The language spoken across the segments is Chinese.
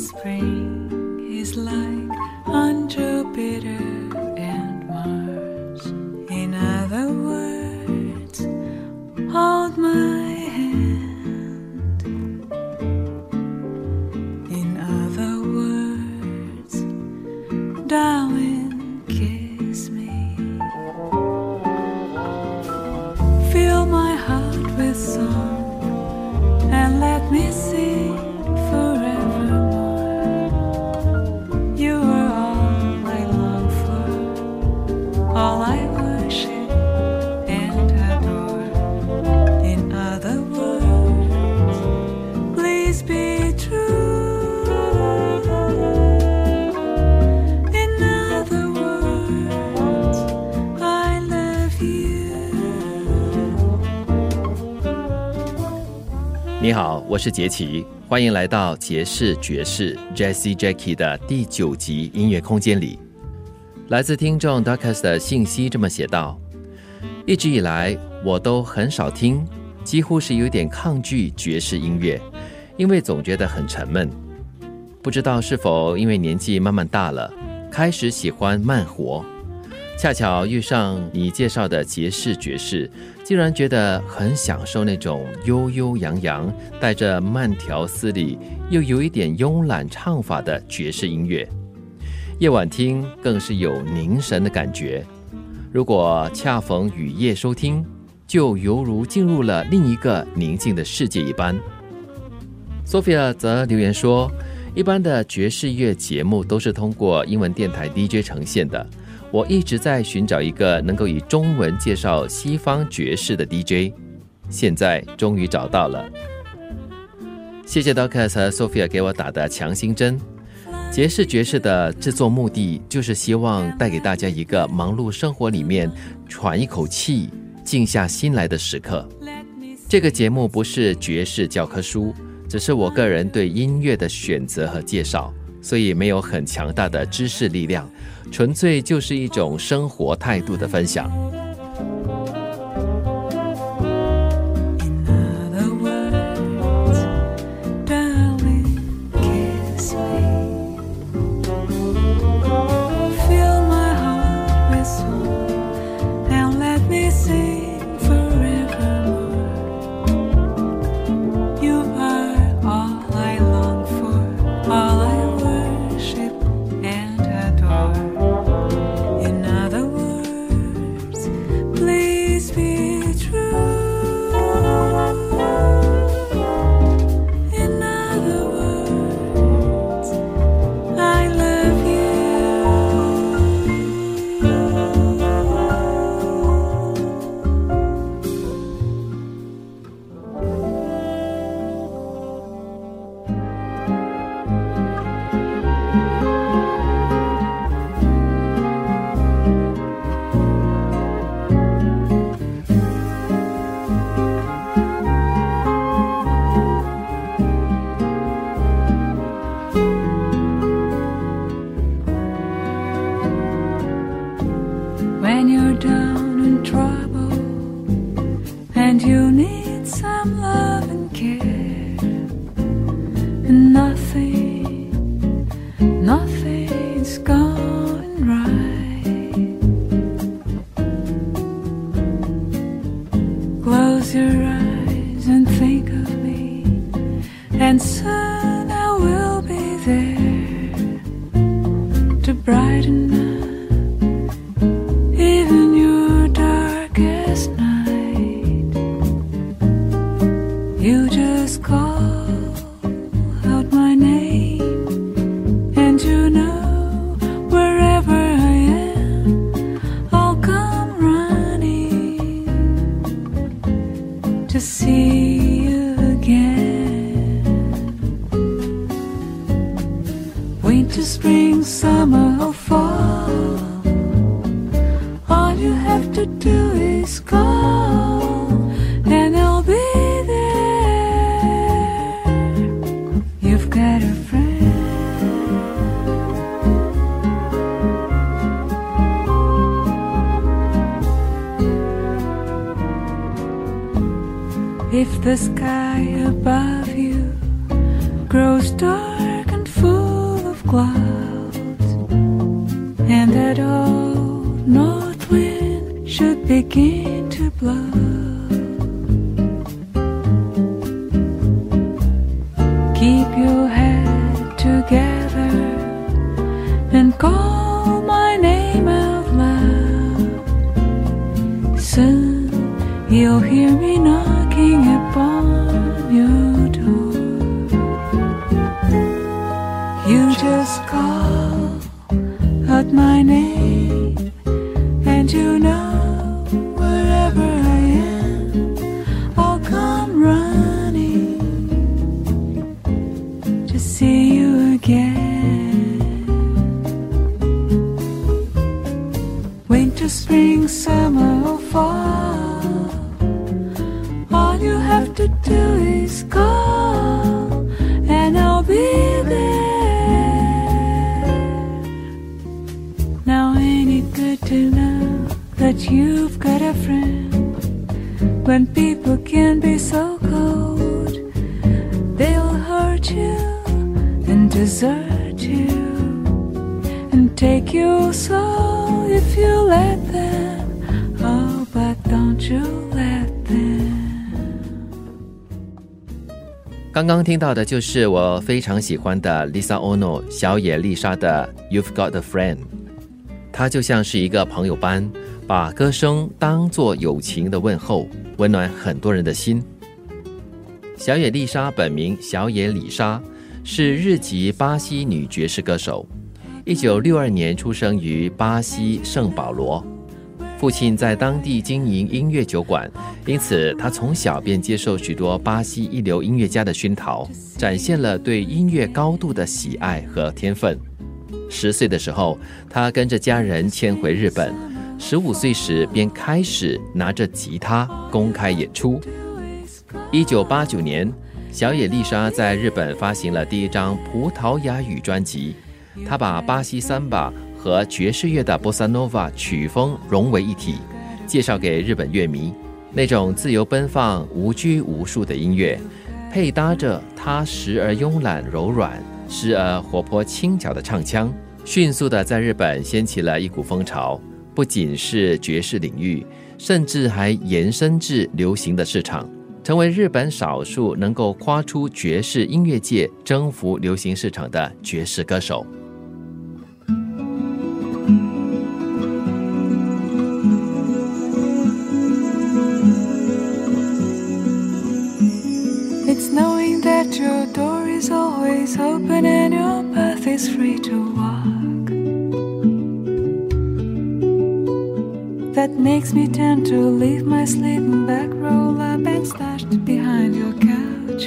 Spring is like on Jupiter and Mars. In other words, hold my hand. In other words, darling, kiss me. Fill my heart with song and let me sing. 你好，我是杰奇，欢迎来到杰士爵士 Jesse Jackie 的第九集音乐空间里。来自听众 Darkus 的信息这么写道：一直以来我都很少听，几乎是有点抗拒爵士音乐，因为总觉得很沉闷。不知道是否因为年纪慢慢大了，开始喜欢慢活。恰巧遇上你介绍的爵士爵士，竟然觉得很享受那种悠悠扬扬、带着慢条斯理又有一点慵懒唱法的爵士音乐。夜晚听更是有凝神的感觉。如果恰逢雨夜收听，就犹如进入了另一个宁静的世界一般。Sophia 则留言说：“一般的爵士乐节目都是通过英文电台 DJ 呈现的。”我一直在寻找一个能够以中文介绍西方爵士的 DJ，现在终于找到了。谢谢 Docus 和 Sophia 给我打的强心针。爵士爵士的制作目的就是希望带给大家一个忙碌生活里面喘一口气、静下心来的时刻。这个节目不是爵士教科书，只是我个人对音乐的选择和介绍，所以没有很强大的知识力量。纯粹就是一种生活态度的分享。and nothing. If the sky above you grows dark and full of clouds, and that old north wind should begin to blow. Keep your head together and call my name out loud. Soon you'll hear me knocking upon your door. You just call out my name, you've got a friend? When people can be so cold, they'll hurt you and desert you and take your soul if you let them. Oh, but don't you let them. 刚刚听到的就是我非常喜欢的 Lisa Ono 小野丽莎的《You've Got a Friend》，她就像是一个朋友般，把歌声当作友情的问候，温暖很多人的心。小野丽莎本名小野里莎，是日籍巴西女爵士歌手。一九六二年出生于巴西圣保罗，父亲在当地经营音乐酒馆，因此他从小便接受许多巴西一流音乐家的熏陶，展现了对音乐高度的喜爱和天分。十岁的时候，他跟着家人迁回日本，十五岁时便开始拿着吉他公开演出。一九八九年，小野丽莎在日本发行了第一张葡萄牙语专辑。她把巴西桑巴和爵士乐的波萨诺瓦曲风融为一体，介绍给日本乐迷。那种自由奔放、无拘无束的音乐，配搭着她时而慵懒柔软、时而活泼轻巧的唱腔，迅速的在日本掀起了一股风潮。不仅是爵士领域，甚至还延伸至流行的市场。成为日本少数能够跨出爵士音乐界征服流行市场的爵士歌手。It's knowing that your door is always open and your path is free to walk. That makes me tend to leave my sleeping bag roll up and stashed behind your couch.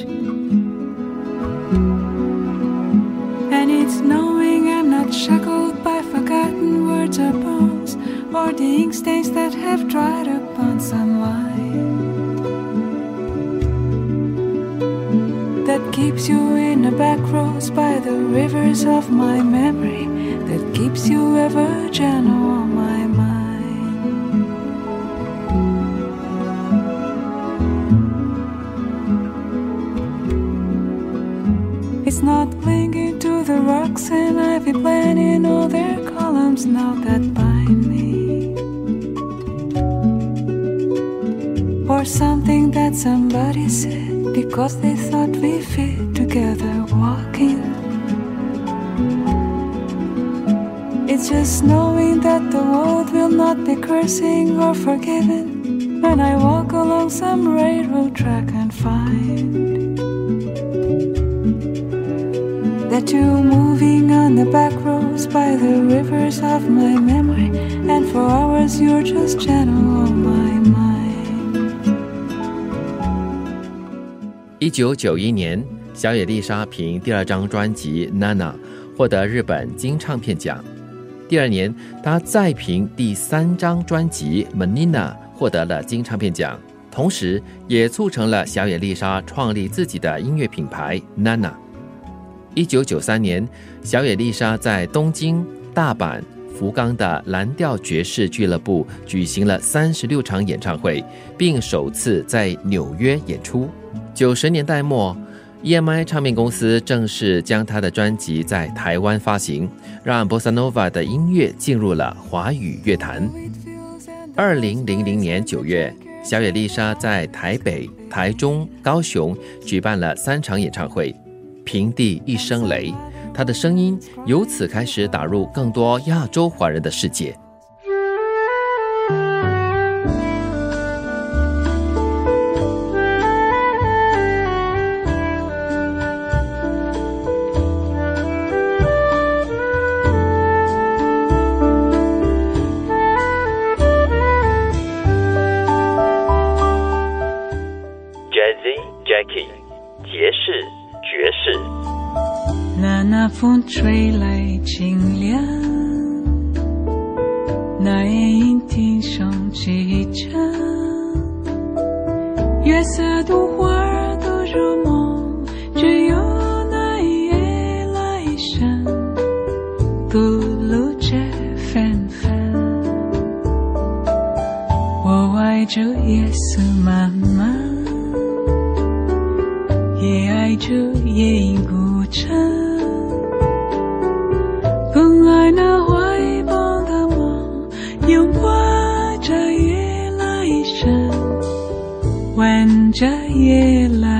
And it's knowing I'm not shackled by forgotten words or bones or the ink stains that have dried upon sunlight. that keeps you in the back roads by the rivers of my memory, that keeps you ever gentle now that bind me. Or something that somebody said because they thought we fit together walking. It's just knowing that the world will not be cursing or forgiven when I walk along some railroad track and find tattoo moving on the back roads by the rivers of my memory, and for hours you're just gentle on my mind. 一九九一年，小野丽莎凭第二张专辑《Nana》获得日本金唱片奖。第二年，她再凭第三张专辑《Manina》获得了金唱片奖，同时也促成了小野丽莎创立自己的音乐品牌 Nana。一九九三年，小野丽莎在东京、大阪。福冈的蓝调爵士俱乐部举行了三十六场演唱会，并首次在纽约演出。九十年代末，EMI 唱片公司正式将他的专辑在台湾发行，让 Bossa Nova 的音乐进入了华语乐坛。二零零零年九月，小野丽莎在台北、台中、高雄举办了三场演唱会，平地一声雷。他的声音由此开始打入更多亚洲华人的世界。风吹来清凉，那夜莺啼声齐唱，月色独花儿都入梦，只有那夜来生，吐露着芬芳。我爱着夜色茫茫，也爱着夜莺孤唱。在那怀抱的梦，又挂着夜来声，吻着夜来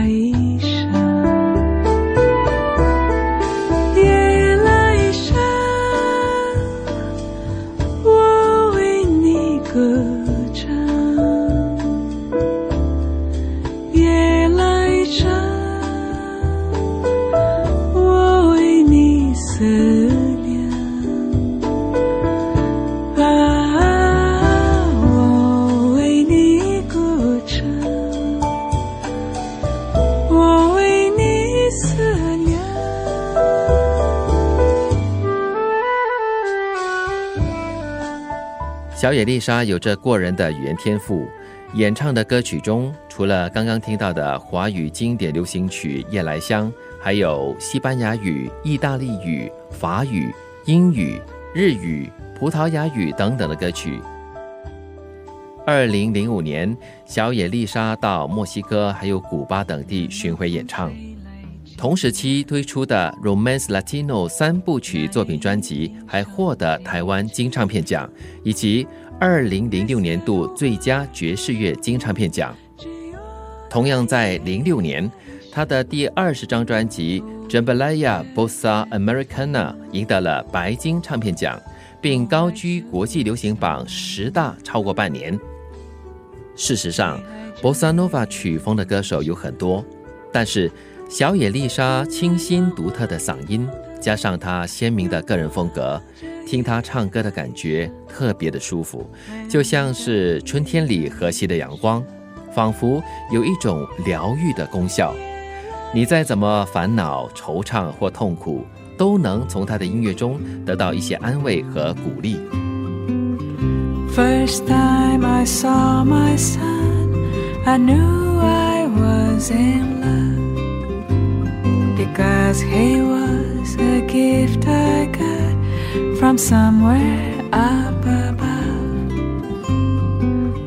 丽莎有着过人的语言天赋，演唱的歌曲中，除了刚刚听到的华语经典流行曲《夜来香》，还有西班牙语、意大利语、法语、英语、日语、葡萄牙语等等的歌曲。二零零五年，小野丽莎到墨西哥还有古巴等地巡回演唱。同时期推出的《Romance Latino》三部曲作品专辑还获得台湾金唱片奖，以及二零零六年度最佳爵士乐金唱片奖。同样在零六年，他的第二十张专辑《Jambalaya Bossa Americana》赢得了白金唱片奖，并高居国际流行榜十大超过半年。事实上，Bossa Nova 曲风的歌手有很多，但是小野丽莎清新独特的嗓音，加上她鲜明的个人风格，听她唱歌的感觉特别的舒服，就像是春天里和煦的阳光，仿佛有一种疗愈的功效。你再怎么烦恼、惆怅或痛苦，都能从她的音乐中得到一些安慰和鼓励。First time I saw my son, I knew I was in love because he was a gift I got from somewhere up above.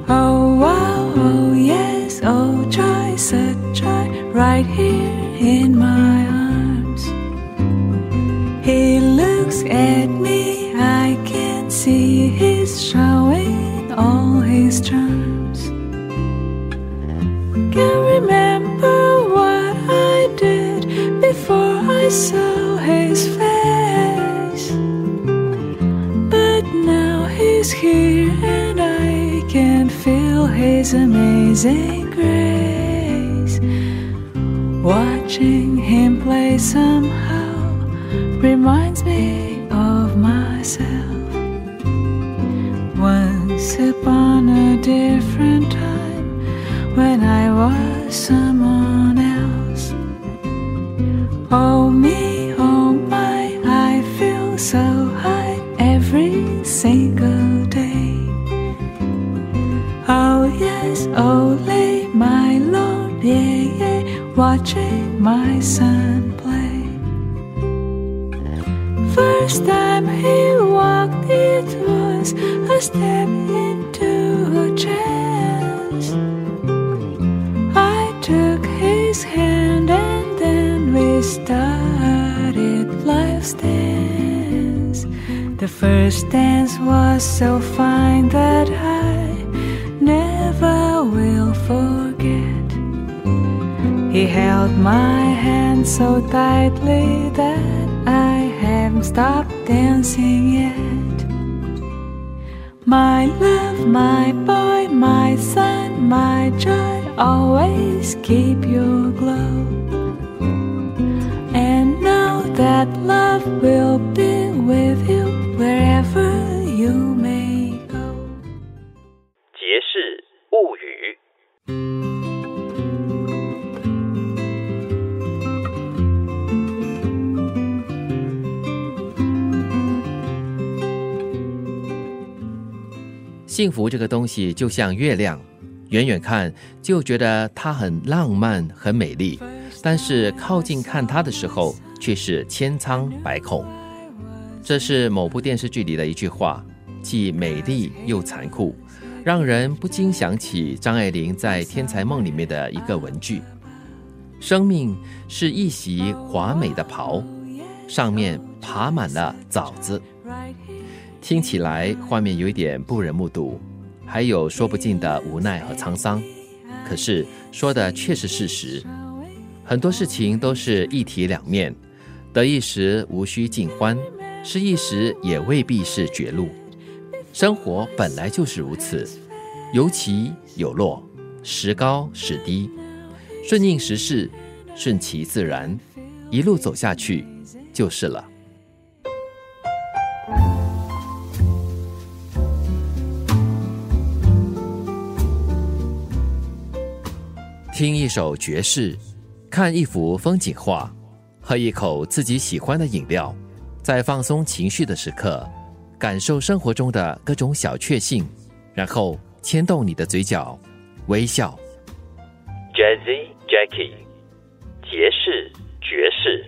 Oh, wow, oh, yes, oh, joy, such joy, right here in my arms. He looks at me, I can see he's showing all his charms. Saw his face. But now he's here and I can feel his amazing grace. Watching him play somehow reminds Oh me, life's dance. The first dance was so fine that I never will forget. He held my hand so tightly that I haven't stopped dancing yet. My love, my boy, my son, my joy, always keep your glow. That love will be with you wherever you may go. 杰氏物语。幸福这个东西就像月亮，远远看就觉得它很浪漫、很美丽，但是靠近看它的时候，却是千疮百孔。这是某部电视剧里的一句话，既美丽又残酷，让人不禁想起张爱玲在《天才梦》里面的一个文句：“生命是一袭华美的袍，上面爬满了枣子。”听起来画面有一点不忍目睹，还有说不尽的无奈和沧桑。可是说的却是事实，很多事情都是一体两面，得意时无需尽欢，失意时也未必是绝路。生活本来就是如此，有起有落，时高时低，顺应时势，顺其自然，一路走下去就是了。听一首爵士，看一幅风景画，喝一口自己喜欢的饮料，在放松情绪的时刻，感受生活中的各种小确幸，然后牵动你的嘴角，微笑。Jazzy Jackie，爵士爵士。